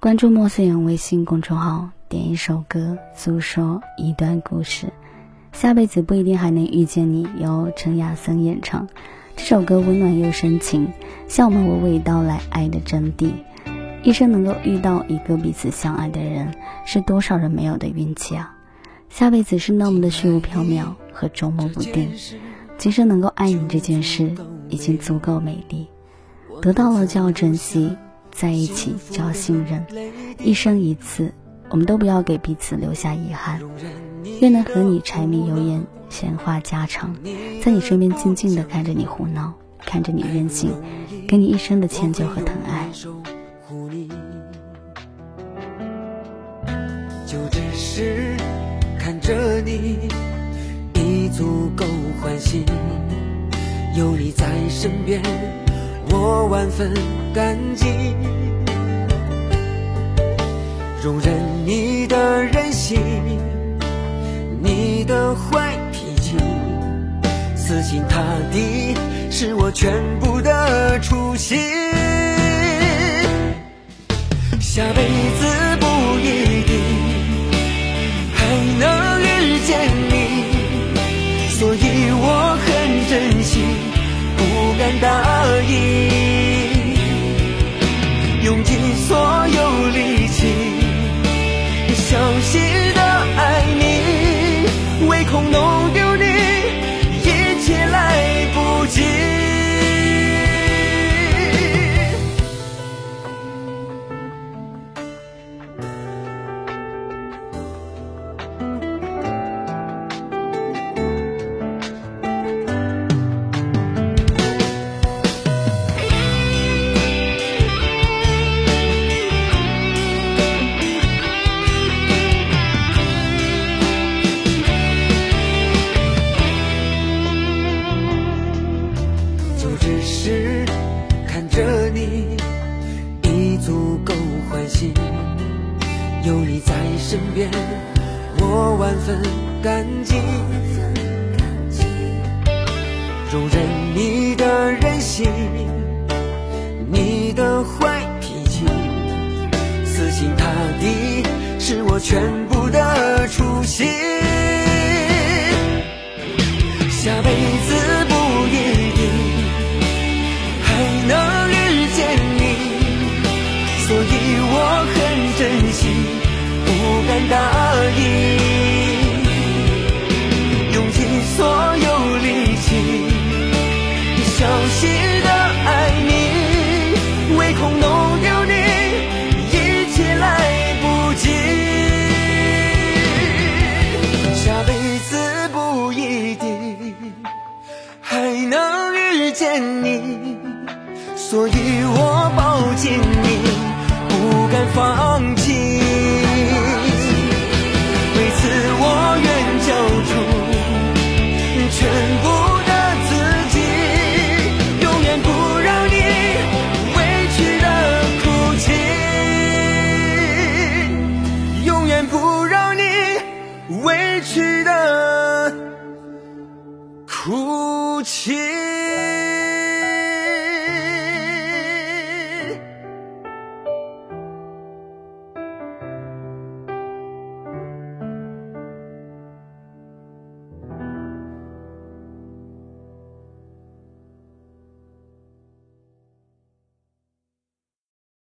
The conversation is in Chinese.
关注莫思言微信公众号，点一首歌，诉说一段故事。下辈子不一定还能遇见你，由陈亚森演唱。这首歌温暖又深情，向我们娓娓道来爱的真谛。一生能够遇到一个彼此相爱的人，是多少人没有的运气啊！下辈子是那么的虚无缥缈和捉摸不定，今生能够爱你这件事已经足够美丽。得到了就要珍惜。在一起就要信任，一生一次，我们都不要给彼此留下遗憾。愿能和你柴米油盐闲话家常，在你身边静静的看着你胡闹，看着你任性，给你一生的迁就和疼爱。就只是看着你，已足够欢喜，有你在身边。我万分感激，容忍你的任性，你的坏脾气，死心塌地是我全部的初心。下辈子不一定还能遇见你，所以我很珍惜，敢大意，用尽所有。够欢喜。有你在身边，我万分感激。容忍你的任性，你的坏脾气，死心塌地是我全部的初心。真心不敢答应用尽所有力气小心的爱你唯恐弄丢你一切来不及下辈子不一定还能遇见你所以我抱紧你哭泣